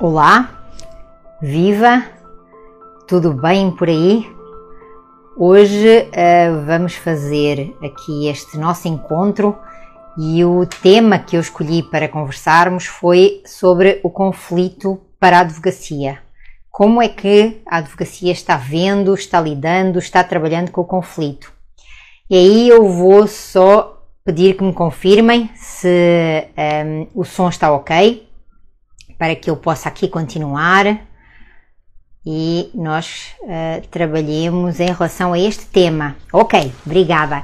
Olá, viva, tudo bem por aí? Hoje uh, vamos fazer aqui este nosso encontro e o tema que eu escolhi para conversarmos foi sobre o conflito para a advocacia. Como é que a advocacia está vendo, está lidando, está trabalhando com o conflito? E aí eu vou só pedir que me confirmem se um, ehm, o som está ok para que eu possa aqui continuar e nós uh, trabalhemos em relação a este tema. Ok, obrigada.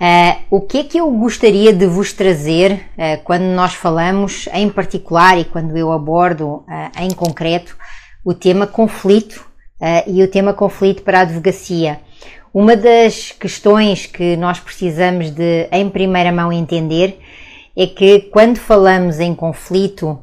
Uh, o que é que eu gostaria de vos trazer uh, quando nós falamos em particular e quando eu abordo em concreto o tema conflito e o tema conflito para a advocacia? Uma das questões que nós precisamos de, em primeira mão, entender é que quando falamos em conflito,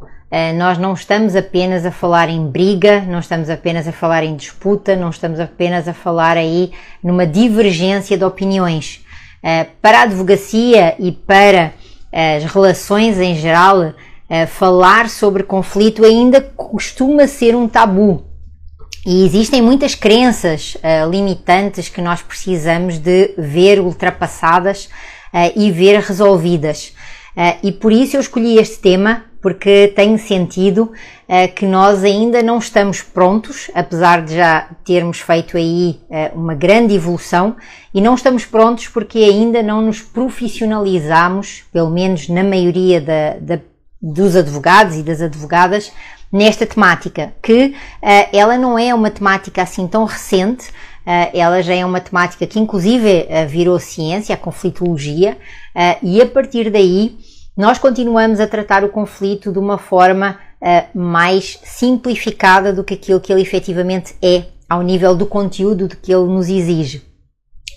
nós não estamos apenas a falar em briga, não estamos apenas a falar em disputa, não estamos apenas a falar aí numa divergência de opiniões. Eh, para a advocacia e para eh, as relações em geral, falar sobre conflito ainda costuma ser um tabu. E existem muitas crenças limitantes que nós precisamos de ver ultrapassadas e ver resolvidas. e por isso eu escolhi este tema porque tenho sentido uh, que nós ainda não estamos prontos, apesar de já termos feito aí uh, uma grande evolução, e não estamos prontos porque ainda não nos profissionalizamos, pelo menos na maioria da, da, dos advogados e das advogadas, nesta temática, que uh, ela não é uma temática assim tão recente, ela já é uma temática que inclusive virou ciência, a conflitologia, e a partir daí nós continuamos a tratar o conflito de uma forma uh, mais simplificada do que aquilo que ele efetivamente é, ao nível do conteúdo de que ele nos exige.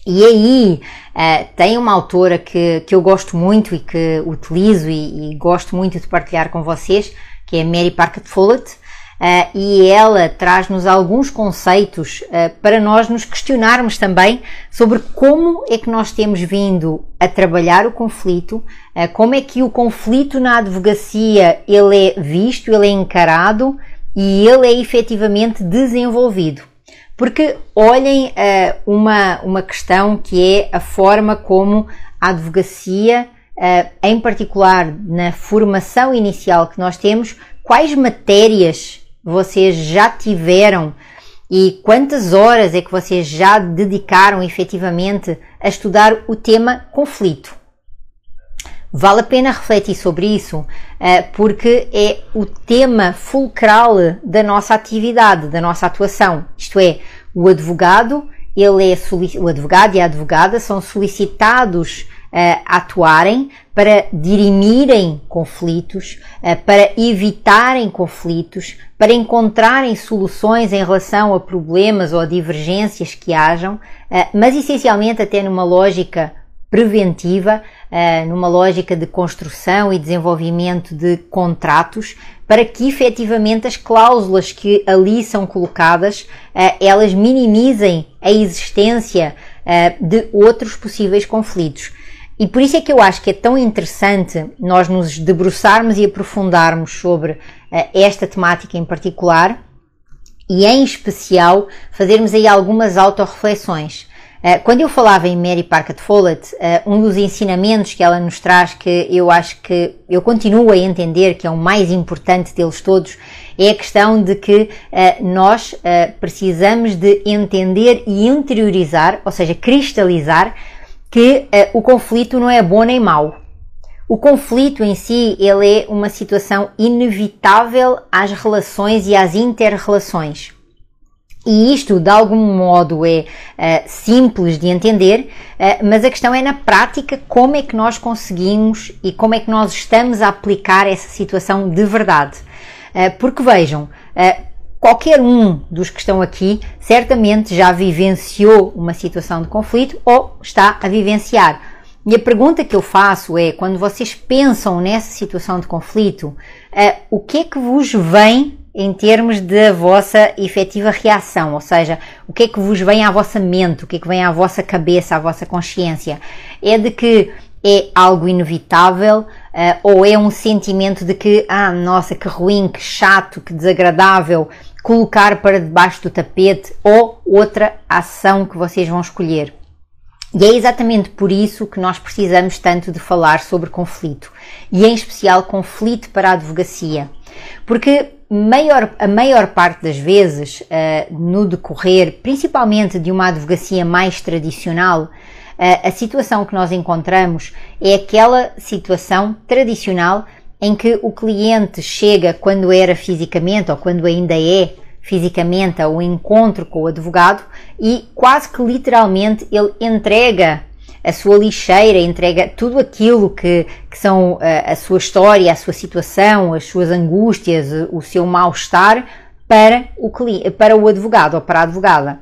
E aí uh, tem uma autora que, que eu gosto muito e que utilizo e, e gosto muito de partilhar com vocês, que é Mary Parker Follett, Uh, e ela traz-nos alguns conceitos uh, para nós nos questionarmos também sobre como é que nós temos vindo a trabalhar o conflito, como é que o conflito na advocacia ele é visto, ele é encarado e ele é efetivamente desenvolvido. Porque olhem uma, uma questão que é a forma como a advocacia, em particular na formação inicial que nós temos, quais matérias vocês já tiveram e quantas horas é que vocês já dedicaram efetivamente a estudar o tema conflito. Vale a pena refletir sobre isso, eh, porque é o tema fulcral da nossa atividade, da nossa atuação. Isto é, o advogado, ele é o advogado e a advogada são solicitados uh, atuarem para dirimirem conflitos, uh, para evitarem conflitos, para encontrarem soluções em relação a problemas ou a divergências que hajam, mas essencialmente até numa lógica preventiva, numa lógica de construção e desenvolvimento de contratos, para que efetivamente as cláusulas que ali são colocadas, elas minimizem a existência de outros possíveis conflitos. E por isso é que eu acho que é tão interessante nós nos debruçarmos e aprofundarmos sobre uh, esta temática em particular e, em especial, fazermos aí algumas autorreflexões. Uh, quando eu falava em Mary Parker Follett, uh, um dos ensinamentos que ela nos traz, que eu acho que eu continuo a entender que é o mais importante deles todos, é a questão de que nós precisamos de entender e interiorizar, ou seja, cristalizar que o conflito não é bom nem mau. O conflito em si, ele é uma situação inevitável às relações e às interrelações. E isto, de algum modo, é uh, simples de entender, uh, mas a questão é na prática como é que nós conseguimos e como é que nós estamos a aplicar essa situação de verdade. Uh, porque vejam, Qualquer um dos que estão aqui certamente já vivenciou uma situação de conflito ou está a vivenciar. E a pergunta que eu faço é: quando vocês pensam nessa situação de conflito, o que é que vos vem em termos da vossa efetiva reação? Ou seja, o que é que vos vem à vossa mente, o que é que vem à vossa cabeça, à vossa consciência? É de que é algo inevitável uh, ou é um sentimento de que, ah, nossa, que ruim, que chato, que desagradável, colocar para debaixo do tapete ou outra ação que vocês vão escolher. E é exatamente por isso que nós precisamos tanto de falar sobre conflito, e em especial conflito para a advocacia. Porque maior, a maior parte das vezes, uh, no decorrer, principalmente de uma advocacia mais tradicional, uh, a situação que nós encontramos é aquela situação tradicional em que o cliente chega quando era fisicamente ou quando ainda é fisicamente ao encontro com o advogado e quase que literalmente ele entrega a sua lixeira, entrega tudo aquilo que, que são a, eh, a sua história, a sua situação, as suas angústias, o seu mal-estar para o, para o advogado ou para a advogada.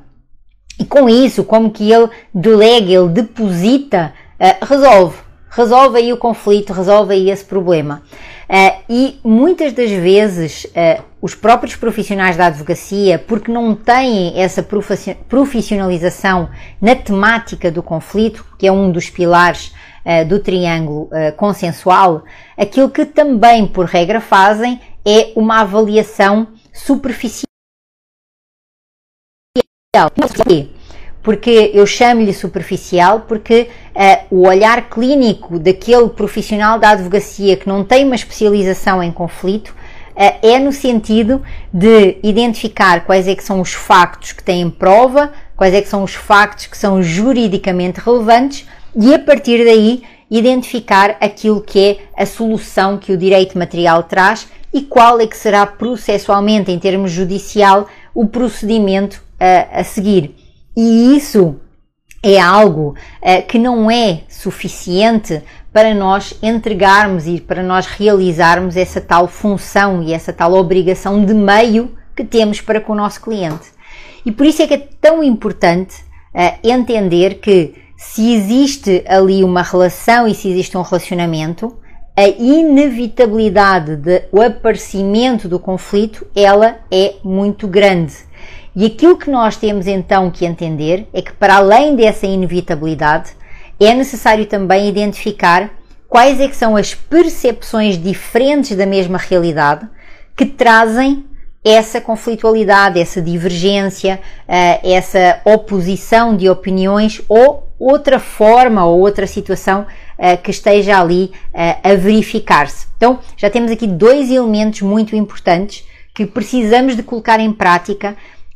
E com isso, como que ele delega, ele deposita, uh, resolve resolve aí o conflito, resolve aí esse problema. Uh, e muitas das vezes uh, os próprios profissionais da advocacia, porque não têm essa profissionalização na temática do conflito, que é um dos pilares uh, do triângulo consensual, aquilo que também, por regra, fazem é uma avaliação superficial porque eu chamo-lhe superficial, porque uh, o olhar clínico daquele profissional da advocacia que não tem uma especialização em conflito uh, é no sentido de identificar quais é que são os factos que têm prova, quais é que são os factos que são juridicamente relevantes e a partir daí identificar aquilo que é a solução que o direito material traz e qual é que será processualmente, em termos judicial, o procedimento uh, a seguir. E isso é algo uh, que não é suficiente para nós entregarmos e para nós realizarmos essa tal função e essa tal obrigação de meio que temos para com o nosso cliente. E por isso é que é tão importante uh, entender que se existe ali uma relação e se existe um relacionamento, a inevitabilidade do aparecimento do conflito, ela é muito grande. E aquilo que nós temos então que entender é que, para além dessa inevitabilidade, é necessário também identificar quais é que são as percepções diferentes da mesma realidade que trazem essa conflitualidade, essa divergência, eh, essa oposição de opiniões ou outra forma ou outra situação eh, que esteja ali eh, a verificar-se. Então, já temos aqui dois elementos muito importantes que precisamos de colocar em prática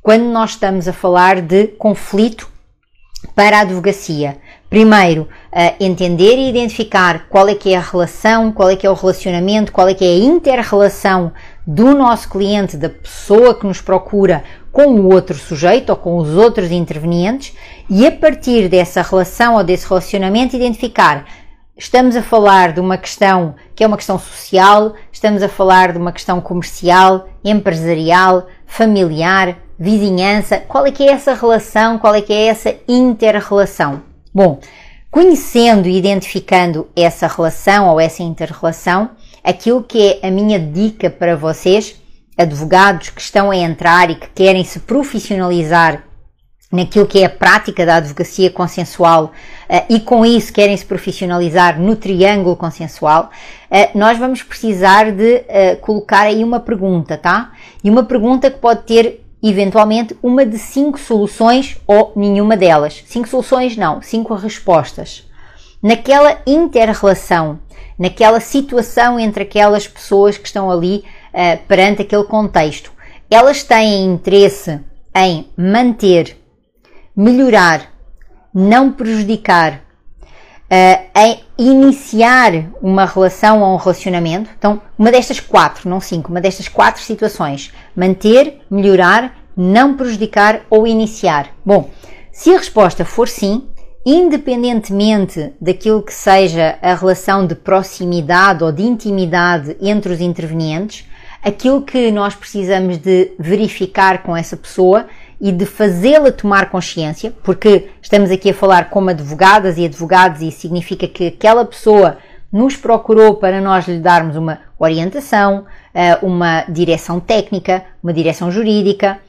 quando nós estamos a falar de conflito para a advocacia. Primeiro, uh, entender e identificar qual é que é a relação, qual é que é o relacionamento, qual é que é a inter-relação do nosso cliente, da pessoa que nos procura com o outro sujeito ou com os outros intervenientes e a partir dessa relação ou desse relacionamento identificar Estamos a falar de uma questão que é uma questão social, estamos a falar de uma questão comercial, empresarial, familiar, vizinhança, qual é que é essa relação, qual é que é essa inter-relação? Bom, conhecendo e identificando essa relação ou essa inter-relação, aquilo que é a minha dica para vocês, advogados que estão a entrar e que querem se profissionalizar naquilo que é a prática da advocacia consensual uh, e com isso querem se profissionalizar no triângulo consensual, uh, nós vamos precisar de uh, colocar aí uma pergunta, tá? E uma pergunta que pode ter eventualmente uma de cinco soluções ou nenhuma delas. Cinco soluções não, cinco respostas. Naquela inter-relação, naquela situação entre aquelas pessoas que estão ali uh, perante aquele contexto, elas têm interesse em manter, melhorar, não prejudicar, uh, iniciar uma relação ou um relacionamento. Então, uma destas quatro, não cinco, uma destas quatro situações: manter, melhorar, não prejudicar ou iniciar. Bom, se a resposta for sim, independentemente daquilo que seja a relação de proximidade ou de intimidade entre os intervenientes, aquilo que nós precisamos de verificar com essa pessoa e de fazê-la tomar consciência, porque estamos aqui a falar como advogadas e advogados e significa que aquela pessoa nos procurou para nós lhe darmos uma orientação, eh, uma direção técnica, uma direção jurídica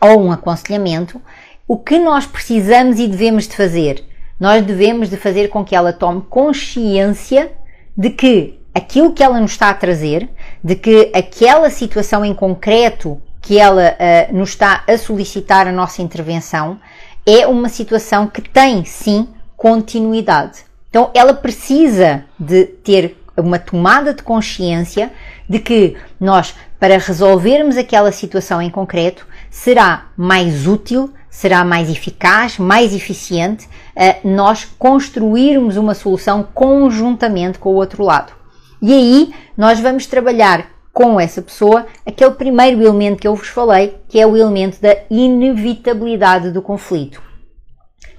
ou um aconselhamento. O que nós precisamos e devemos de fazer? nós devemos de fazer com que ela tome consciência de que aquilo que ela nos está a trazer, de que aquela situação em concreto que ela uh, nos está a solicitar a nossa intervenção é uma situação que tem sim continuidade. Então ela precisa de ter uma tomada de consciência de que nós, para resolvermos aquela situação em concreto, será mais útil, será mais eficaz, mais eficiente uh, nós construirmos uma solução conjuntamente com o outro lado. E aí nós vamos trabalhar com essa pessoa aquele primeiro elemento que eu vos falei, que é o elemento da inevitabilidade do conflito.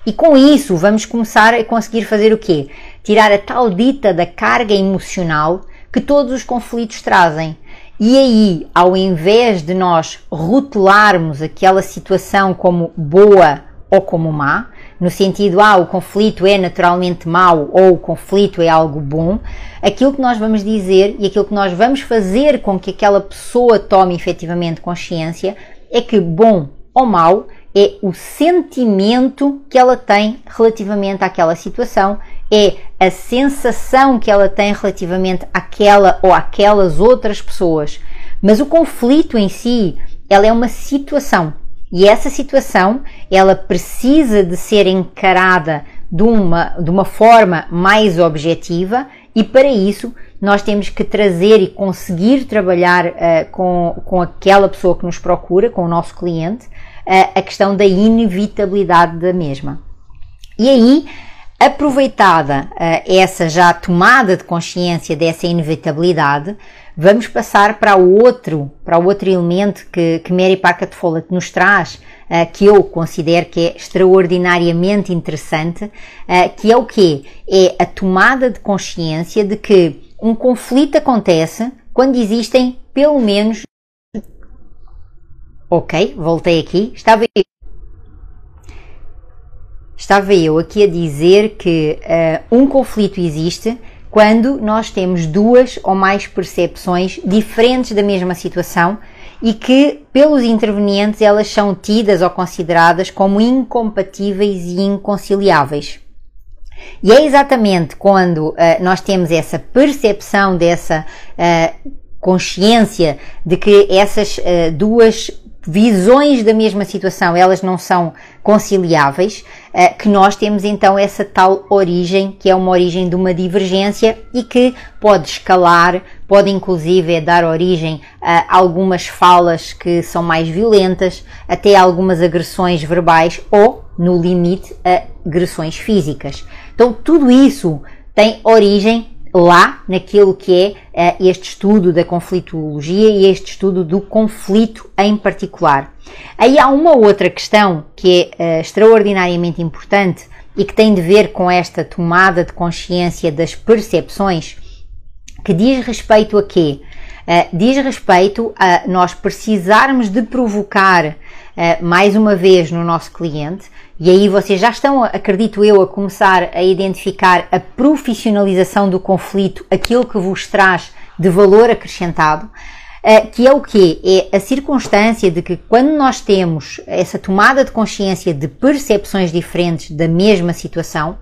E com isso vamos começar a conseguir fazer o quê? Tirar a tal dita da carga emocional que todos os conflitos trazem. E aí, ao invés de nós rotularmos aquela situação como boa ou como má, no sentido, ah, o conflito é naturalmente mau ou o conflito é algo bom, aquilo que nós vamos dizer e aquilo que nós vamos fazer com que aquela pessoa tome efetivamente consciência é que bom ou mau é o sentimento que ela tem relativamente àquela situação, é a sensação que ela tem relativamente àquela ou àquelas outras pessoas. Mas o conflito em si, ela é uma situação. E essa situação, ela precisa de ser encarada de uma, de uma forma mais objetiva e para isso nós temos que trazer e conseguir trabalhar uh, com, com aquela pessoa que nos procura, com o nosso cliente, a questão da inevitabilidade da mesma. E aí, aproveitada essa já tomada de consciência dessa inevitabilidade, vamos passar para o outro, para o outro elemento que, que Mary Parker Follett nos traz, que eu considero que é extraordinariamente interessante, que é o quê? É a tomada de consciência de que um conflito acontece quando existem pelo menos Ok, voltei aqui. Estava eu, estava eu aqui a dizer que uh, um conflito existe quando nós temos duas ou mais percepções diferentes da mesma situação e que, pelos intervenientes, elas são tidas ou consideradas como incompatíveis e inconciliáveis. E é exatamente quando uh, nós temos essa percepção, dessa uh, consciência de que essas uh, duas visões da mesma situação, elas não são conciliáveis, eh, que nós temos então essa tal origem, que é uma origem de uma divergência e que pode escalar, pode inclusive dar origem a algumas falas que são mais violentas, até algumas agressões verbais ou, no limite, agressões físicas. Então, tudo isso tem origem lá naquilo que é uh, este estudo da conflitologia e este estudo do conflito em particular. Aí há uma outra questão que é uh, extraordinariamente importante e que tem de ver com esta tomada de consciência das percepções, que diz respeito a quê? Uh, diz respeito a nós precisarmos de provocar mais uma vez no nosso cliente e aí vocês já estão, acredito eu, a começar a identificar a profissionalização do conflito, aquilo que vos traz de valor acrescentado, eh, que é o quê? É a circunstância de que quando nós temos essa tomada de consciência de percepções diferentes da mesma situação,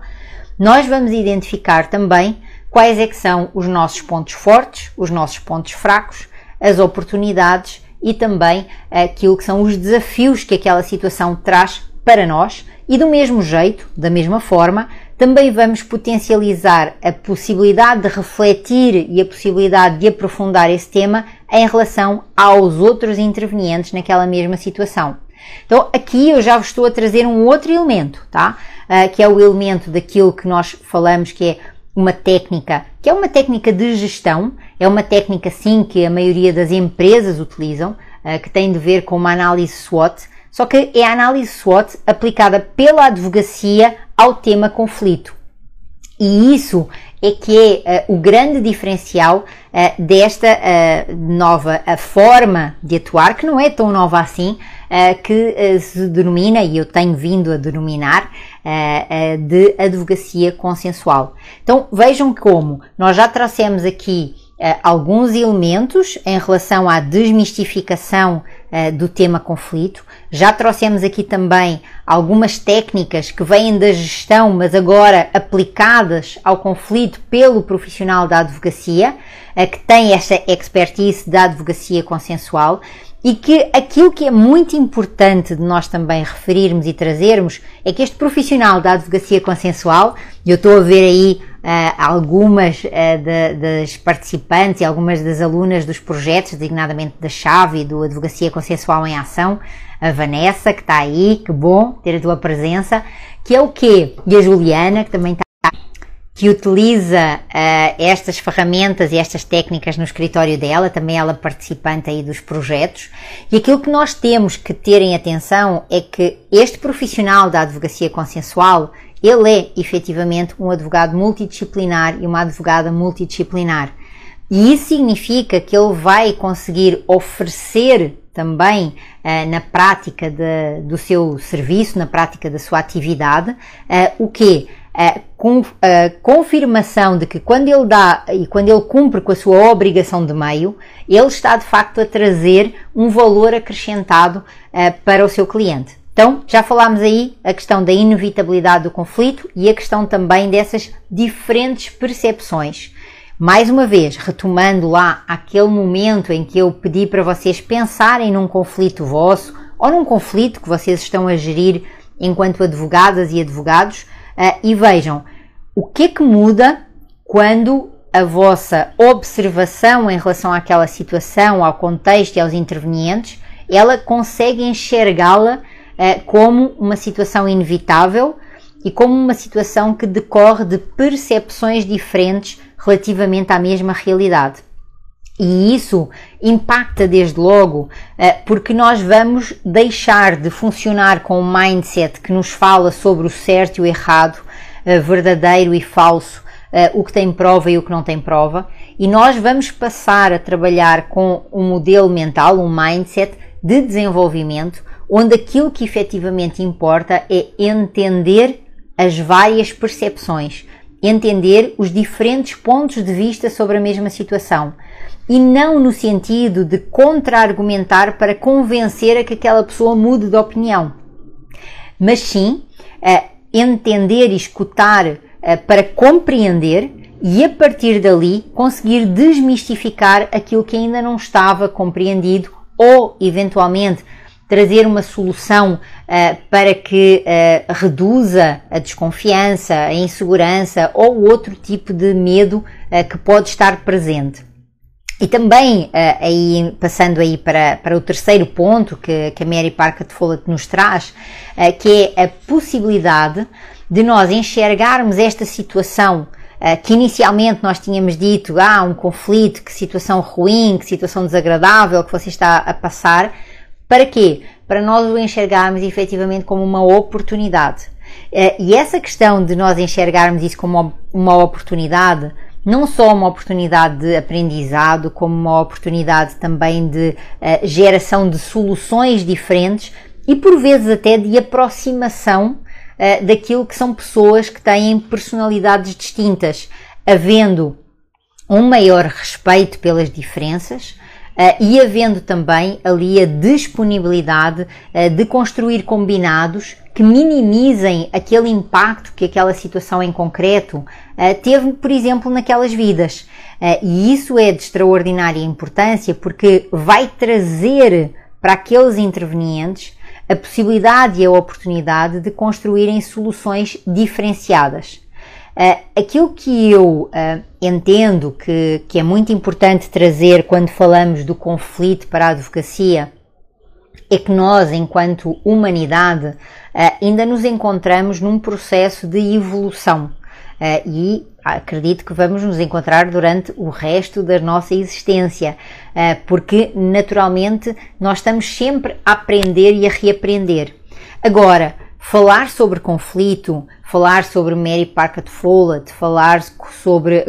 nós vamos identificar também quais é que são os nossos pontos fortes, os nossos pontos fracos, as oportunidades e também aquilo que são os desafios que aquela situação traz para nós e do mesmo jeito, da mesma forma, também vamos potencializar a possibilidade de refletir e a possibilidade de aprofundar esse tema em relação aos outros intervenientes naquela mesma situação. Então, aqui eu já vos estou a trazer um outro elemento, tá? Uh, que é o elemento daquilo que nós falamos que é uma técnica, que é uma técnica de gestão, é uma técnica sim que a maioria das empresas utilizam, uh, que tem de ver com uma análise SWOT, só que é a análise SWOT aplicada pela advocacia ao tema conflito. E isso é que é uh, o grande diferencial uh, desta uh, nova forma de atuar, que não é tão nova assim, que se denomina, e eu tenho vindo a denominar, de advocacia consensual. Então vejam como nós já trouxemos aqui alguns elementos em relação à desmistificação do tema conflito. Já trouxemos aqui também algumas técnicas que vêm da gestão, mas agora aplicadas ao conflito pelo profissional da advocacia, que tem esta expertise da advocacia consensual e que aquilo que é muito importante de nós também referirmos e trazermos é que este profissional da advocacia consensual, eu estou a ver aí uh, algumas uh, de, das participantes e algumas das alunas dos projetos, designadamente da Chave e do Advocacia Consensual em Ação, a Vanessa, que está aí, que bom ter a tua presença, que é o quê? E a Juliana, que também está que utiliza uh, estas ferramentas e estas técnicas no escritório dela, também ela participante aí dos projetos. E aquilo que nós temos que ter em atenção é que este profissional da advocacia consensual, ele é efetivamente um advogado multidisciplinar e uma advogada multidisciplinar. E isso significa que ele vai conseguir oferecer também uh, na prática de, do seu serviço, na prática da sua atividade, uh, o que? a, a confirmação de que quando ele dá e quando ele cumpre com a sua obrigação de meio, ele está de facto a trazer um valor acrescentado uh, para o seu cliente. Então, já falámos aí a questão da inevitabilidade do conflito e a questão também dessas diferentes percepções. Mais uma vez, retomando lá aquele momento em que eu pedi para vocês pensarem num conflito vosso ou num conflito que vocês estão a gerir enquanto advogadas e advogados, Uh, e vejam o que é que muda quando a vossa observação em relação àquela situação, ao contexto e aos intervenientes, ela consegue enxergá-la uh, como uma situação inevitável e como uma situação que decorre de percepções diferentes relativamente à mesma realidade. E isso impacta desde logo, eh, porque nós vamos deixar de funcionar com um mindset que nos fala sobre o certo e o errado, eh, verdadeiro e falso, o que tem prova e o que não tem prova, e nós vamos passar a trabalhar com um modelo mental, um mindset de desenvolvimento, onde aquilo que efetivamente importa é entender as várias percepções, entender os diferentes pontos de vista sobre a mesma situação e não no sentido de contra-argumentar para convencer a que aquela pessoa mude de opinião, mas sim uh, entender e escutar uh, para compreender e a partir dali conseguir desmistificar aquilo que ainda não estava compreendido ou eventualmente trazer uma solução uh, para que uh, reduza a desconfiança, a insegurança ou outro tipo de medo uh, que pode estar presente. E também, aí, passando aí para, para o terceiro ponto que, que a Mary Parker de Follett nos traz, que é a possibilidade de nós enxergarmos esta situação que inicialmente nós tínhamos dito, ah, um conflito, que situação ruim, que situação desagradável que você está a passar, para quê? Para nós o enxergarmos efetivamente como uma oportunidade. Eh, e essa questão de nós enxergarmos isso como uma oportunidade, não só uma oportunidade de aprendizado, como uma oportunidade também de uh, geração de soluções diferentes e por vezes até de aproximação uh, daquilo que são pessoas que têm personalidades distintas, havendo um maior respeito pelas diferenças, e havendo também ali a disponibilidade uh, de construir combinados que minimizem aquele impacto que aquela situação em concreto uh, teve, por exemplo, naquelas vidas. e isso é de extraordinária importância porque vai trazer para aqueles intervenientes a possibilidade e a oportunidade de construírem soluções diferenciadas. Uh, aquilo que eu uh, entendo que, que é muito importante trazer quando falamos do conflito para a advocacia é que nós, enquanto humanidade, uh, ainda nos encontramos num processo de evolução e acredito que vamos nos encontrar durante o resto da nossa existência, porque naturalmente nós estamos sempre a aprender e a reaprender. Agora, falar sobre conflito, falar sobre Mary Parker Follett, falar sobre,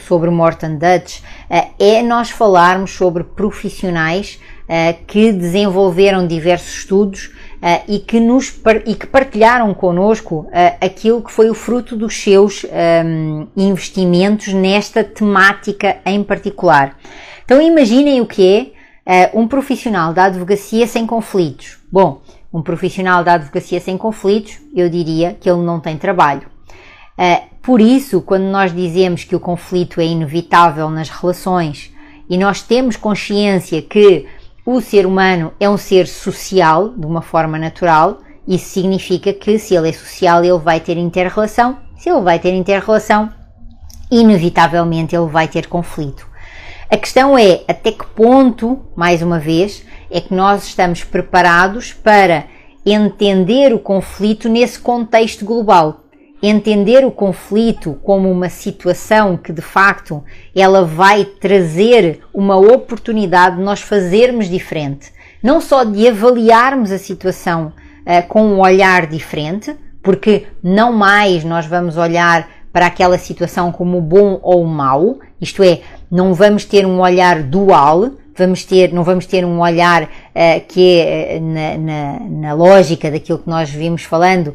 sobre Morton Dutch, uh, é nós falarmos sobre profissionais uh, que desenvolveram diversos estudos uh, e, que nos, e que partilharam connosco aquilo que foi o fruto dos seus ehm, investimentos nesta temática em particular. Então imaginem o que é um profissional da advocacia sem conflitos. Bom, um profissional da advocacia sem conflitos, eu diria que ele não tem trabalho. Uh, por isso, quando nós dizemos que o conflito é inevitável nas relações e nós temos consciência que o ser humano é um ser social, de uma forma natural, isso significa que se ele é social, ele vai ter interrelação. Se ele vai ter interrelação, inevitavelmente ele vai ter conflito. A questão é até que ponto, mais uma vez, é que nós estamos preparados para entender o conflito nesse contexto global. Entender o conflito como uma situação que de facto ela vai trazer uma oportunidade de nós fazermos diferente. Não só de avaliarmos a situação uh, com um olhar diferente, porque não mais nós vamos olhar para aquela situação como bom ou mau, isto é, não vamos ter um olhar dual, vamos ter, não vamos ter um olhar uh, que é na, na, na, lógica daquilo que nós vimos falando, uh,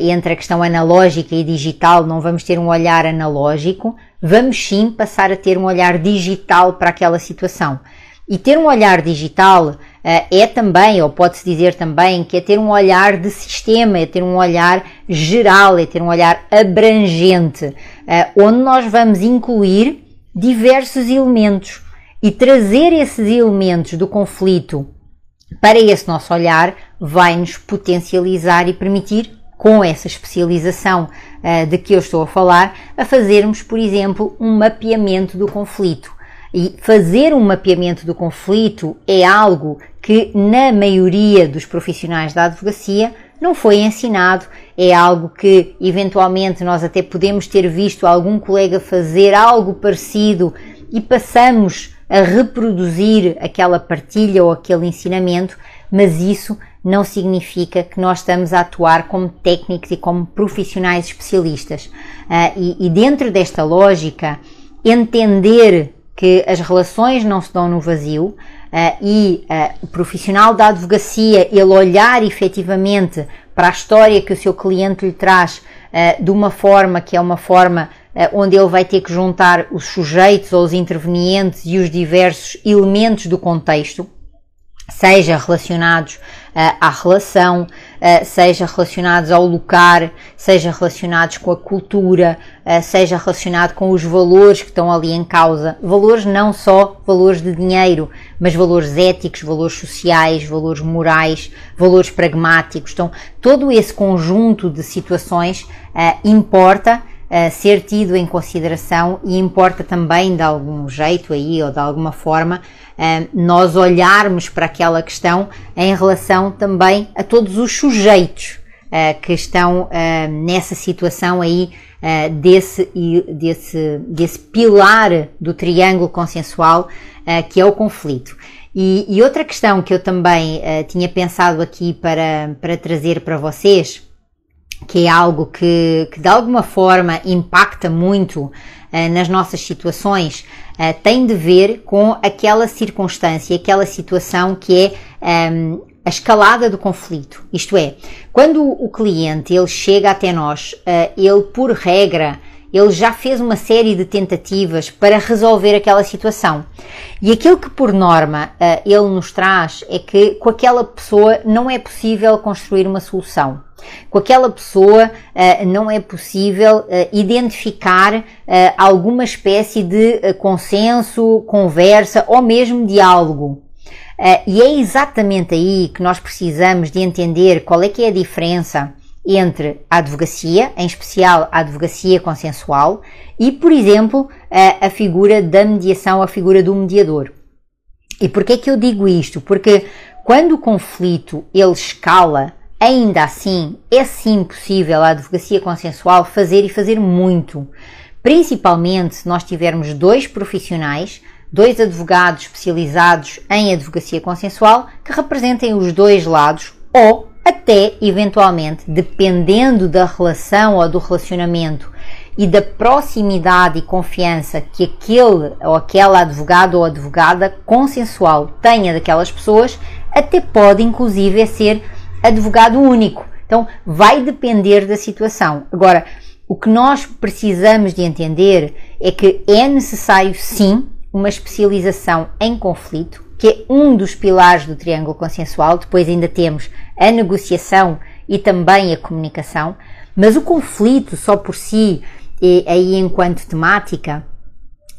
entre a questão analógica e digital, não vamos ter um olhar analógico, vamos sim passar a ter um olhar digital para aquela situação. E ter um olhar digital uh, é também, ou pode-se dizer também, que é ter um olhar de sistema, é ter um olhar geral, é ter um olhar abrangente, onde nós vamos incluir diversos elementos e trazer esses elementos do conflito para esse nosso olhar vai nos potencializar e permitir, com essa especialização uh, de que eu estou a falar, a fazermos, por exemplo, um mapeamento do conflito. E fazer um mapeamento do conflito é algo que, na maioria dos profissionais da advocacia, não foi ensinado, é algo que eventualmente nós até podemos ter visto algum colega fazer algo parecido e passamos a reproduzir aquela partilha ou aquele ensinamento, mas isso não significa que nós estamos a atuar como técnicos e como profissionais especialistas. Uh, e, e dentro desta lógica, entender que as relações não se dão no vazio uh, e uh, o profissional da advocacia, ele olhar efetivamente para a história que o seu cliente lhe traz uh, de uma forma que é uma forma onde ele vai ter que juntar os sujeitos ou os intervenientes e os diversos elementos do contexto, seja relacionados uh, à relação, uh, seja relacionados ao lugar, seja relacionados com a cultura, uh, seja relacionado com os valores que estão ali em causa. Valores não só valores de dinheiro, mas valores éticos, valores sociais, valores morais, valores pragmáticos. Então, todo esse conjunto de situações importa uh, ser tido em consideração e importa também de algum jeito aí ou de alguma forma uh, nós olharmos para aquela questão em relação também a todos os sujeitos uh, que estão nessa situação aí desse, desse, desse pilar do triângulo consensual que é o conflito. E, e, outra questão que eu também tinha pensado aqui para, para trazer para vocês que é algo que, que de alguma forma impacta muito uh, nas nossas situações, uh, tem de ver com aquela circunstância, aquela situação que é ehm, a escalada do conflito. Isto é, quando o cliente ele chega até nós, uh, ele por regra ele já fez uma série de tentativas para resolver aquela situação. E aquilo que, por norma, ele nos traz é que com aquela pessoa não é possível construir uma solução. Com aquela pessoa uh, não é possível uh, identificar uh, alguma espécie de consenso, conversa ou mesmo diálogo. e é exatamente aí que nós precisamos de entender qual é que é a diferença entre a advocacia, em especial a advocacia consensual, e, por exemplo, a, a figura da mediação, a figura do mediador. E porquê que eu digo isto? Porque quando o conflito ele escala Ainda assim, é sim possível a advocacia consensual fazer e fazer muito, principalmente se nós tivermos dois profissionais, dois advogados especializados em advocacia consensual que representem os dois lados ou até eventualmente, dependendo da relação ou do relacionamento e da proximidade e confiança que aquele ou aquela advogado ou advogada consensual tenha daquelas pessoas, até pode inclusive ser advogado único. Então vai depender da situação. Agora, o que nós precisamos de entender é que é necessário sim uma especialização em conflito, que é um dos pilares do triângulo consensual. Depois ainda temos a negociação e também a comunicação, mas o conflito só por si, aí enquanto temática,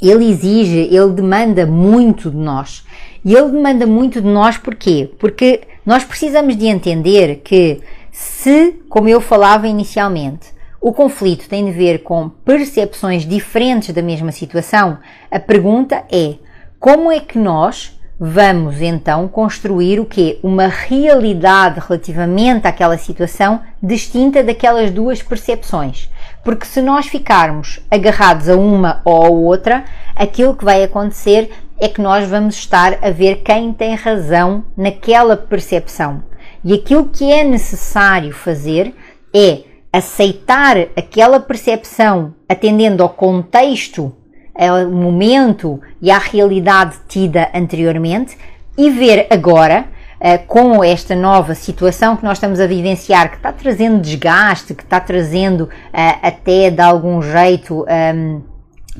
ele exige, ele demanda muito de nós. E ele demanda muito de nós porquê? Porque nós precisamos de entender que se, como eu falava inicialmente, o conflito tem de ver com percepções diferentes da mesma situação, a pergunta é: como é que nós vamos então construir o quê? Uma realidade relativamente àquela situação distinta daquelas duas percepções. Porque se nós ficarmos agarrados a uma ou a outra, aquilo que vai acontecer é que nós vamos estar a ver quem tem razão naquela percepção. E aquilo que é necessário fazer é aceitar aquela percepção atendendo ao contexto, ao momento e à realidade tida anteriormente e ver agora Uh, com esta nova situação que nós estamos a vivenciar, que está trazendo desgaste, que está trazendo uh, até de algum jeito um,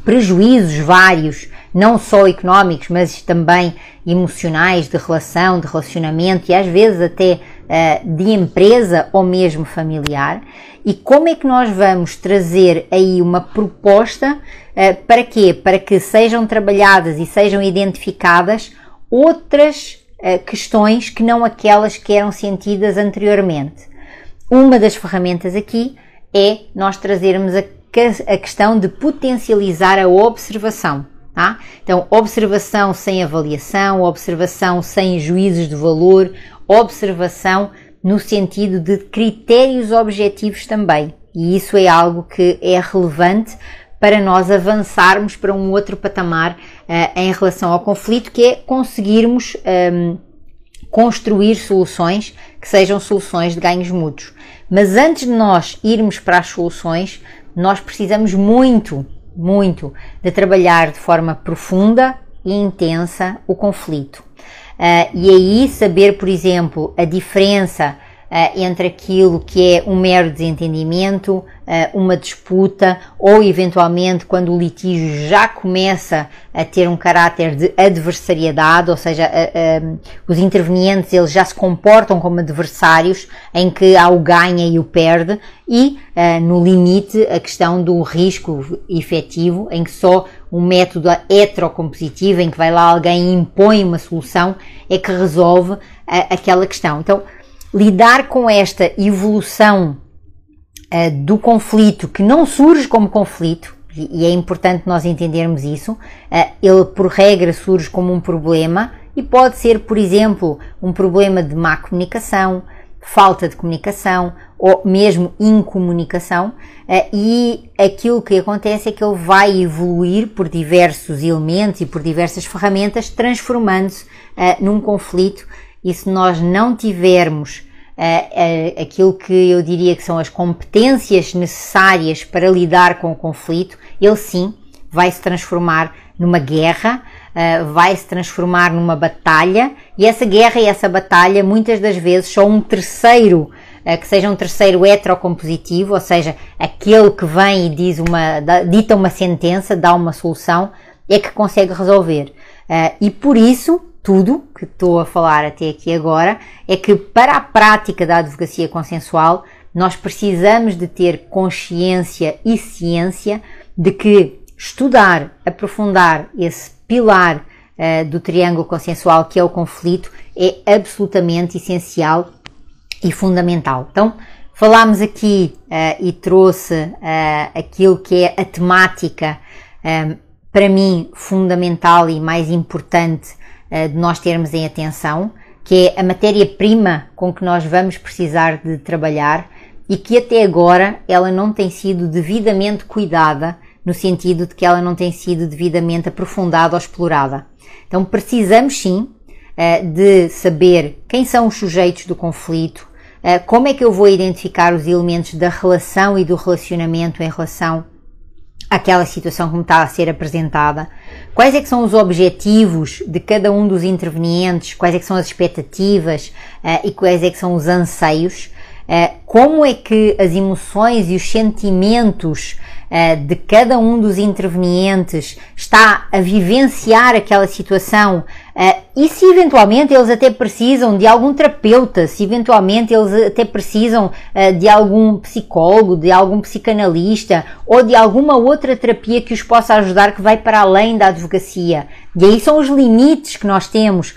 prejuízos vários, não só económicos, mas também emocionais, de relação, de relacionamento e às vezes até uh, de empresa ou mesmo familiar e como é que nós vamos trazer aí uma proposta uh, para quê? Para que sejam trabalhadas e sejam identificadas outras uh, questões que não aquelas que eram sentidas anteriormente. Uma das ferramentas aqui é nós trazermos a, a questão de potencializar a observação. Tá? Então, observação sem avaliação, observação sem juízos de valor, observação no sentido de critérios objetivos também. E isso é algo que é relevante para nós avançarmos para um outro patamar uh, em relação ao conflito, que é conseguirmos um, ehm, construir soluções que sejam soluções de ganhos mútuos. Mas antes de nós irmos para as soluções, nós precisamos muito, muito de trabalhar de forma profunda e intensa o conflito. Uh, e aí saber, por exemplo, a diferença entre aquilo que é um mero desentendimento, uh, uma disputa ou eventualmente quando o litígio já começa a ter um caráter de adversariedade, ou seja, os intervenientes eles já se comportam como adversários em que há o ganha e o perde e no limite a questão do risco efetivo em que só um método heterocompositivo em que vai lá alguém e impõe uma solução é que resolve aquela questão. Então, lidar com esta evolução uh, do conflito, que não surge como conflito, e, é importante nós entendermos isso, uh, ele por regra surge como um problema e pode ser, por exemplo, um problema de má comunicação, falta de comunicação ou mesmo incomunicação, uh, e aquilo que acontece é que ele vai evoluir por diversos elementos e por diversas ferramentas, transformando-se num conflito e se nós não tivermos uh, uh, aquilo que eu diria que são as competências necessárias para lidar com o conflito, ele sim vai se transformar numa guerra, uh, vai se transformar numa batalha, e essa guerra e essa batalha muitas das vezes só um terceiro que seja um terceiro heterocompositivo, ou seja, aquele que vem e diz uma, dita uma sentença, dá uma solução, é que consegue resolver. e por isso, tudo que estou a falar até aqui agora é que para a prática da advocacia consensual nós precisamos de ter consciência e ciência de que estudar, aprofundar esse pilar uh, do triângulo consensual que é o conflito é absolutamente essencial e fundamental. Então, falámos aqui uh, e trouxe uh, aquilo que é a temática para mim fundamental e mais importante de nós termos em atenção, que é a matéria-prima com que nós vamos precisar de trabalhar e que até agora ela não tem sido devidamente cuidada, no sentido de que ela não tem sido devidamente aprofundada ou explorada. Então precisamos sim eh, de saber quem são os sujeitos do conflito, como é que eu vou identificar os elementos da relação e do relacionamento em relação àquela situação como está a ser apresentada? Quais é que são os objetivos de cada um dos intervenientes? Quais é que são as expectativas uh, e quais é que são os anseios? Uh, como é que as emoções e os sentimentos uh, de cada um dos intervenientes está a vivenciar aquela situação uh, e se eventualmente eles até precisam de algum terapeuta, se eventualmente eles até precisam uh, de algum psicólogo, de algum psicanalista ou de alguma outra terapia que os possa ajudar que vai para além da advocacia. E aí são os limites que nós temos,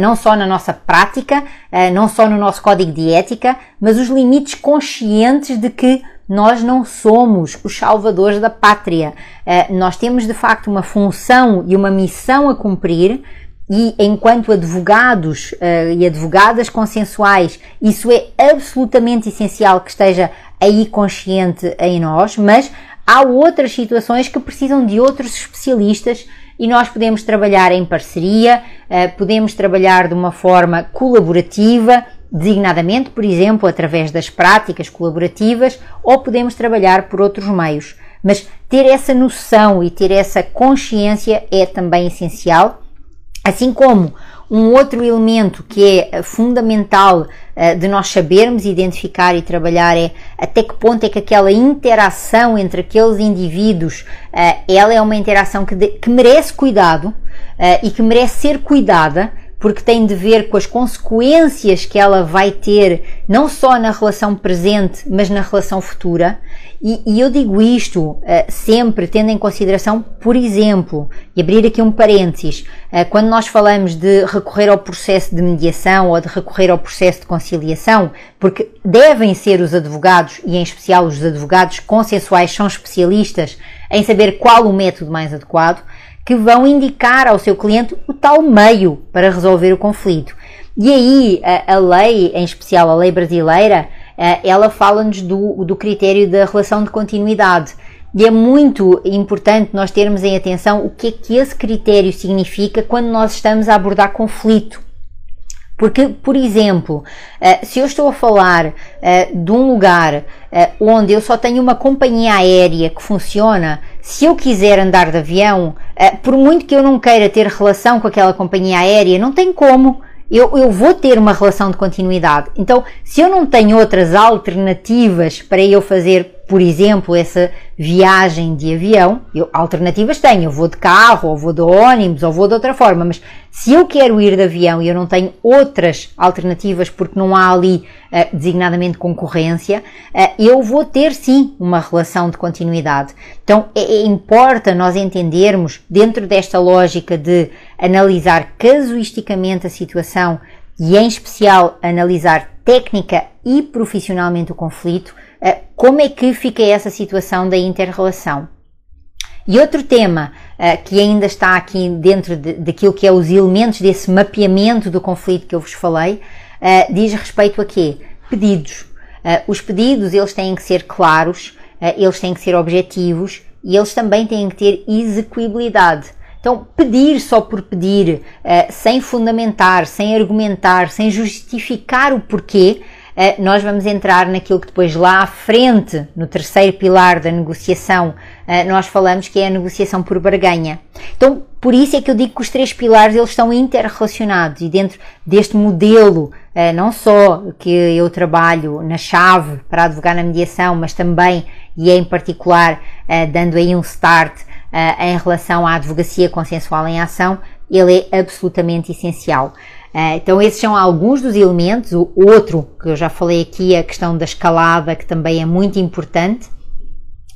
não só na nossa prática, não só no nosso código de ética, mas os limites conscientes de que nós não somos os salvadores da pátria. Uh, nós temos de facto uma função e uma missão a cumprir. E enquanto advogados uh, e advogadas consensuais, isso é absolutamente essencial que esteja aí consciente em nós, mas há outras situações que precisam de outros especialistas e nós podemos trabalhar em parceria, uh, podemos trabalhar de uma forma colaborativa designadamente, por exemplo, através das práticas colaborativas, ou podemos trabalhar por outros meios. Mas ter essa noção e ter essa consciência é também essencial, assim como um outro elemento que é fundamental uh, de nós sabermos identificar e trabalhar é até que ponto é que aquela interação entre aqueles indivíduos, uh, ela é uma interação que, de, que merece cuidado e que merece ser cuidada porque tem de ver com as consequências que ela vai ter, não só na relação presente, mas na relação futura. E, e eu digo isto uh, sempre tendo em consideração, por exemplo, e abrir aqui um parênteses, uh, quando nós falamos de recorrer ao processo de mediação ou de recorrer ao processo de conciliação, porque devem ser os advogados, e em especial os advogados consensuais, são especialistas em saber qual o método mais adequado que vão indicar ao seu cliente o tal meio para resolver o conflito. E aí a, a lei, em especial a lei brasileira, ela fala-nos do, do critério da relação de continuidade. E é muito importante nós termos em atenção o que é que esse critério significa quando nós estamos a abordar conflito. Porque, por exemplo, eh, se eu estou a falar eh, de um lugar eh, onde eu só tenho uma companhia aérea que funciona, se eu quiser andar de avião, por muito que eu não queira ter relação com aquela companhia aérea, não tem como. Eu, eu vou ter uma relação de continuidade. Então, se eu não tenho outras alternativas para eu fazer por exemplo, essa viagem de avião, eu, alternativas tenho, eu vou de carro, ou vou de ônibus, ou vou de outra forma, mas se eu quero ir de avião e eu não tenho outras alternativas porque não há ali uh, designadamente concorrência, uh, eu vou ter sim uma relação de continuidade. Então é, é, importa nós entendermos, dentro desta lógica de analisar casuisticamente a situação e em especial analisar técnica e profissionalmente o conflito, como é que fica essa situação da interrelação? E outro tema uh, que ainda está aqui dentro de, daquilo que é os elementos desse mapeamento do conflito que eu vos falei, uh, diz respeito a quê? Pedidos. Uh, os pedidos, eles têm que ser claros, eles têm que ser objetivos e eles também têm que ter execuibilidade. Então, pedir só por pedir, sem fundamentar, sem argumentar, sem justificar o porquê, eh, nós vamos entrar naquilo que depois lá à frente, no terceiro pilar da negociação, eh, nós falamos que é a negociação por barganha. Então, por isso é que eu digo que os três pilares eles estão interrelacionados e dentro deste modelo, eh, não só que eu trabalho na chave para advogar na mediação, mas também e em particular dando aí um start em relação à advocacia consensual em ação, ele é absolutamente essencial. Eh, então, esses são alguns dos elementos. O outro, que eu já falei aqui, é a questão da escalada, que também é muito importante.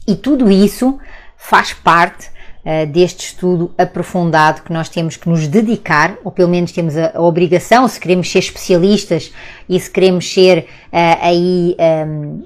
E tudo isso faz parte uh, deste estudo aprofundado que nós temos que nos dedicar, ou pelo menos temos a, a obrigação, se queremos ser especialistas e se queremos ser uh, aí um, ehm,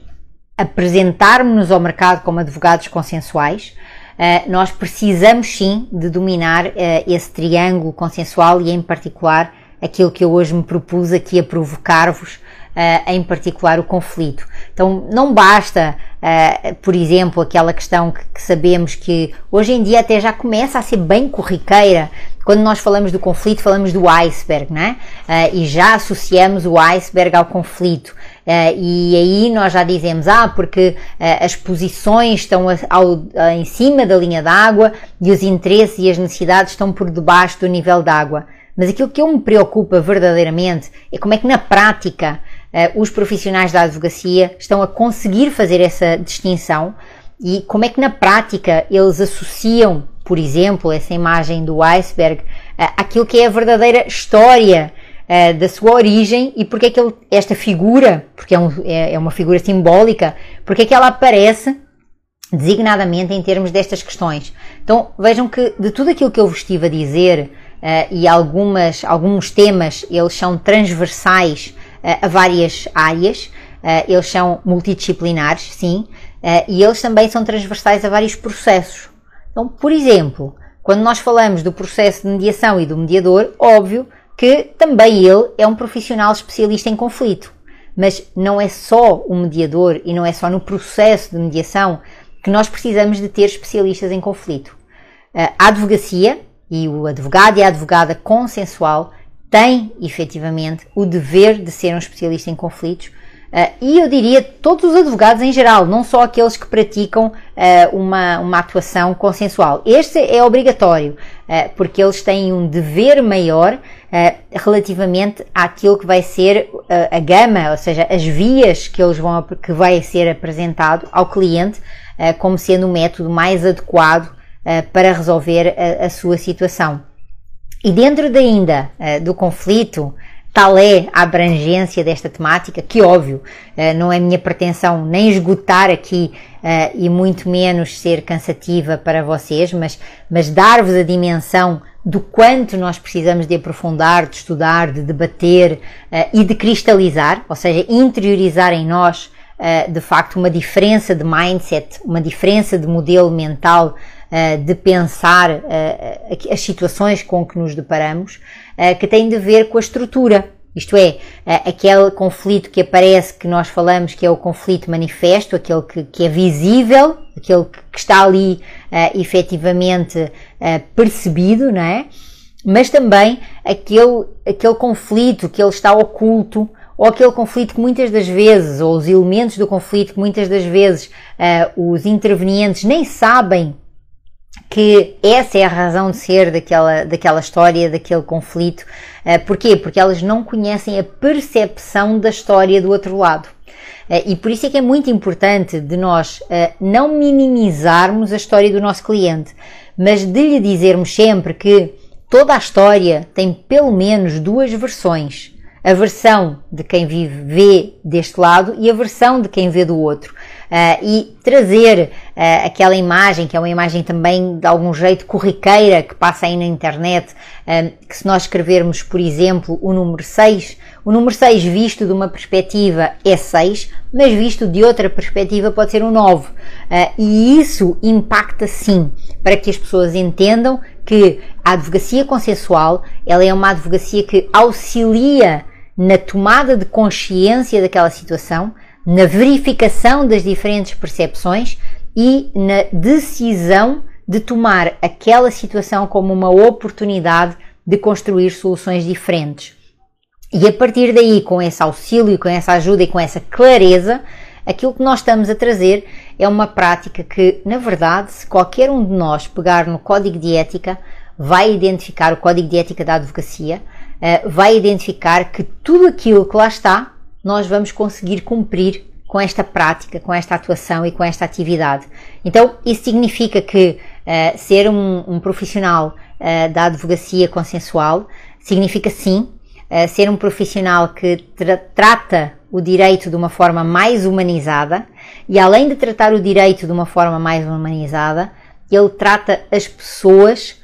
apresentarmos-nos ao mercado como advogados consensuais. Uh, nós precisamos sim de dominar esse triângulo consensual e, em particular, aquilo que eu hoje me propus aqui a provocar-vos, uh, em particular o conflito. Então, não basta, uh, por exemplo, aquela questão que, que, sabemos que hoje em dia até já começa a ser bem corriqueira. Quando nós falamos do conflito, falamos do iceberg, né? Uh, e já associamos o iceberg ao conflito. Uh, e aí nós já dizemos, ah, porque as posições estão a, ao, a, em cima da linha d'água e os interesses e as necessidades estão por debaixo do nível d'água. Mas aquilo que eu me preocupa verdadeiramente é como é que na prática uh, os profissionais da advocacia estão a conseguir fazer essa distinção e como é que na prática eles associam, por exemplo, essa imagem do iceberg àquilo que é a verdadeira história uh, da sua origem e porque é que ele, esta figura, porque é, um, é, é, uma figura simbólica, porque é que ela aparece designadamente em termos destas questões. Então vejam que de tudo aquilo que eu vos estive a dizer e algumas, alguns temas, eles são transversais uh, a várias áreas, eles são multidisciplinares, sim, e eles também são transversais a vários processos. Então, por exemplo, quando nós falamos do processo de mediação e do mediador, óbvio que também ele é um profissional especialista em conflito. Mas não é só o mediador e não é só no processo de mediação que nós precisamos de ter especialistas em conflito. A advocacia e o advogado e a advogada consensual têm efetivamente o dever de ser um especialista em conflitos Uh, e eu diria todos os advogados em geral, não só aqueles que praticam uh, uma, uma atuação consensual. Este é obrigatório, uh, porque eles têm um dever maior relativamente àquilo que vai ser a gama, ou seja, as vias que eles vão que vai ser apresentado ao cliente como sendo o método mais adequado para resolver a, a, sua situação. E dentro de ainda do conflito, Tal é a abrangência desta temática, que óbvio, eh, não é minha pretensão nem esgotar aqui eh, e muito menos ser cansativa para vocês, mas, mas dar-vos a dimensão do quanto nós precisamos de aprofundar, de estudar, de debater eh, e de cristalizar, ou seja, interiorizar em nós de facto uma diferença de mindset, uma diferença de modelo mental de pensar as situações com que nos deparamos que tem de ver com a estrutura. Isto é, aquele conflito que aparece, que nós falamos que é o conflito manifesto, aquele que, que é visível, aquele que está ali uh, efetivamente uh, percebido, não é? Mas também aquele, aquele conflito que ele está oculto, ou aquele conflito que muitas das vezes, ou os elementos do conflito que muitas das vezes uh, os intervenientes nem sabem que essa é a razão de ser daquela, daquela história, daquele conflito. Uh, porquê? Porque elas não conhecem a percepção da história do outro lado. Uh, e por isso é que é muito importante de nós uh, não minimizarmos a história do nosso cliente, mas de lhe dizermos sempre que toda a história tem pelo menos duas versões. A versão de quem vive vê deste lado e a versão de quem vê do outro e trazer uh, aquela imagem, que é uma imagem também de algum jeito corriqueira que passa aí na internet, uh, que se nós escrevermos, por exemplo, o número 6, o número 6 visto de uma perspectiva é 6, mas visto de outra perspectiva pode ser um 9. e isso impacta sim, para que as pessoas entendam que a advocacia consensual ela é uma advocacia que auxilia na tomada de consciência daquela situação, na verificação das diferentes percepções e na decisão de tomar aquela situação como uma oportunidade de construir soluções diferentes. E a partir daí, com esse auxílio, com essa ajuda e com essa clareza, aquilo que nós estamos a trazer é uma prática que, na verdade, se qualquer um de nós pegar no código de ética, vai identificar o código de ética da advocacia, eh, vai identificar que tudo aquilo que lá está nós vamos conseguir cumprir com esta prática, com esta atuação e com esta atividade. Então, isso significa que uh, ser um, um profissional uh, da advocacia consensual significa sim uh, ser um profissional que tra trata o direito de uma forma mais humanizada e, além de tratar o direito de uma forma mais humanizada, ele trata as pessoas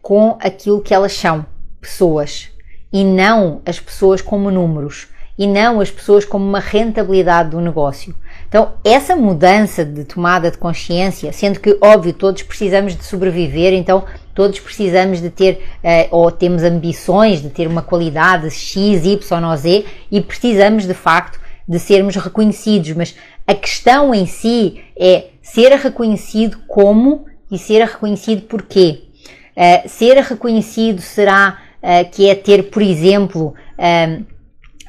com aquilo que elas são, pessoas, e não as pessoas como números e não as pessoas como uma rentabilidade do negócio. Então, essa mudança de tomada de consciência, sendo que, óbvio, todos precisamos de sobreviver, então todos precisamos de ter, uh, ou temos ambições de ter uma qualidade X, Y ou Z, e precisamos de facto de sermos reconhecidos, mas a questão em si é ser reconhecido como e ser reconhecido por quê. Uh, ser reconhecido será uh, que é ter, por exemplo,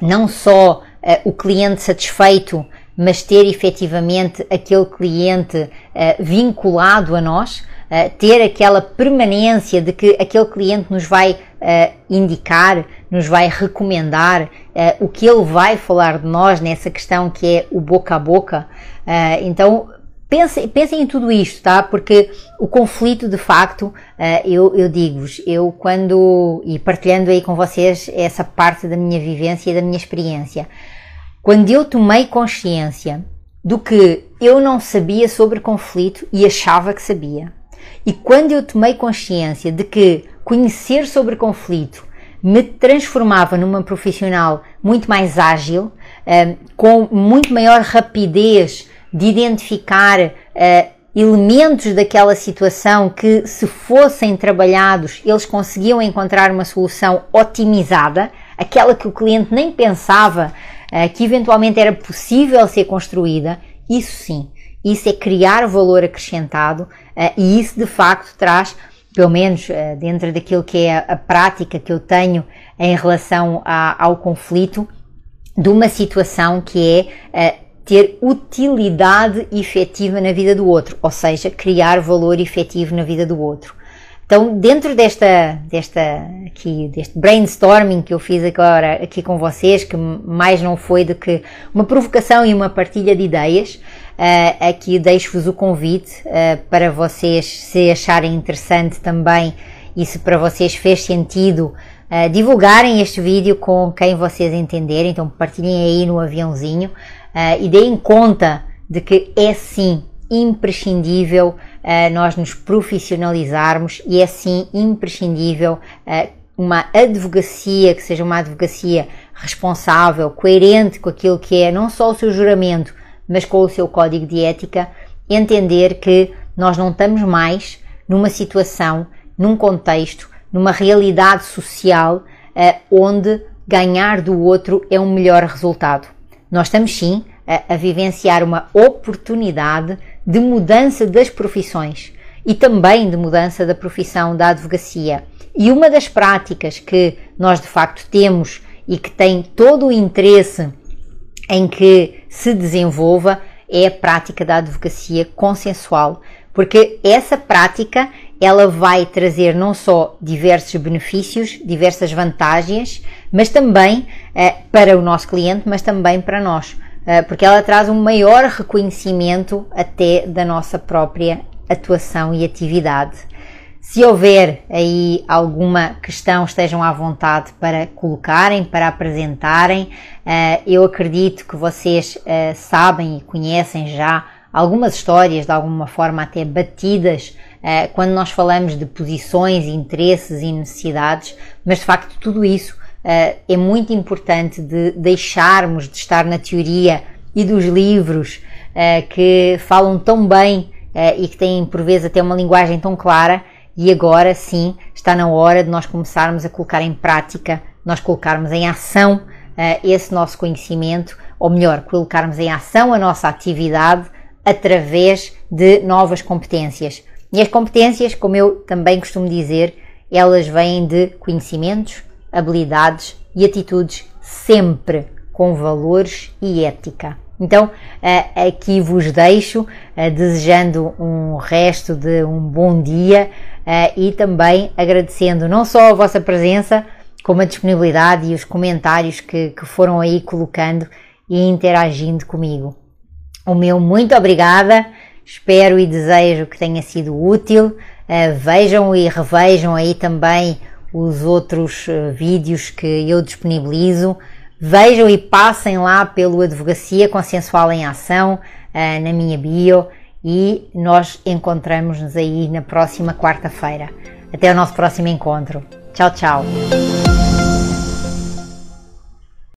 não só o cliente satisfeito, mas ter efetivamente aquele cliente vinculado a nós, ter aquela permanência de que aquele cliente nos vai indicar, nos vai recomendar o que ele vai falar de nós nessa questão que é o boca a boca. então, Pensem, pensem em tudo isto, tá? Porque o conflito, de facto, uh, eu, eu digo-vos, eu quando, e partilhando aí com vocês essa parte da minha vivência e da minha experiência, quando eu tomei consciência do que eu não sabia sobre conflito e achava que sabia, e quando eu tomei consciência de que conhecer sobre conflito me transformava numa profissional muito mais ágil, uh, com muito maior rapidez de identificar uh, elementos daquela situação que, se fossem trabalhados, eles conseguiam encontrar uma solução otimizada, aquela que o cliente nem pensava uh, que eventualmente era possível ser construída, isso sim, isso é criar valor acrescentado uh, e isso de facto traz, pelo menos dentro daquilo que é a, prática que eu tenho em relação a, ao conflito, de uma situação que é ter utilidade efetiva na vida do outro, ou seja, criar valor efetivo na vida do outro. Então, dentro desta, desta aqui, deste brainstorming que eu fiz agora aqui com vocês, que mais não foi do que uma provocação e uma partilha de ideias, uh, aqui deixo-vos o convite uh, para vocês, se acharem interessante também e se para vocês fez sentido, uh, divulgarem este vídeo com quem vocês entenderem. Então, partilhem aí no aviãozinho uh, e deem conta de que é sim imprescindível uh, nós nos profissionalizarmos e é sim imprescindível uma advocacia que seja uma advocacia responsável, coerente com aquilo que é não só o seu juramento, mas com o seu código de ética, entender que nós não estamos mais numa situação, num contexto, numa realidade social uh, onde ganhar do outro é um melhor resultado. Nós estamos sim a, a vivenciar uma oportunidade de mudança das profissões e também de mudança da profissão da advocacia. E uma das práticas que nós de facto temos e que tem todo o interesse em que se desenvolva é a prática da advocacia consensual, porque essa prática ela vai trazer não só diversos benefícios, diversas vantagens, mas também eh, para o nosso cliente, mas também para nós, eh, porque ela traz um maior reconhecimento até da nossa própria atuação e atividade. Se houver aí alguma questão, estejam à vontade para colocarem, para apresentarem. Eh, eu acredito que vocês sabem e conhecem já algumas histórias, de alguma forma até batidas, quando nós falamos de posições, interesses e necessidades, mas de facto tudo isso eh, é muito importante de deixarmos de estar na teoria e dos livros eh, que falam tão bem e que têm por vezes até uma linguagem tão clara e agora sim está na hora de nós começarmos a colocar em prática, nós colocarmos em ação esse nosso conhecimento, ou melhor, colocarmos em ação a nossa atividade através de novas competências. E as competências, como eu também costumo dizer, elas vêm de conhecimentos, habilidades e atitudes sempre com valores e ética. Então, aqui vos deixo desejando um resto de um bom dia e também agradecendo não só a vossa presença, como a disponibilidade e os comentários que, que foram aí colocando e interagindo comigo. O meu muito obrigada, espero e desejo que tenha sido útil. Uh, vejam e revejam aí também os outros uh, vídeos que eu disponibilizo. Vejam e passem lá pelo Advocacia Consensual em Ação uh, na minha bio e nós encontramos-nos aí na próxima quarta-feira. Até o nosso próximo encontro. Tchau, tchau.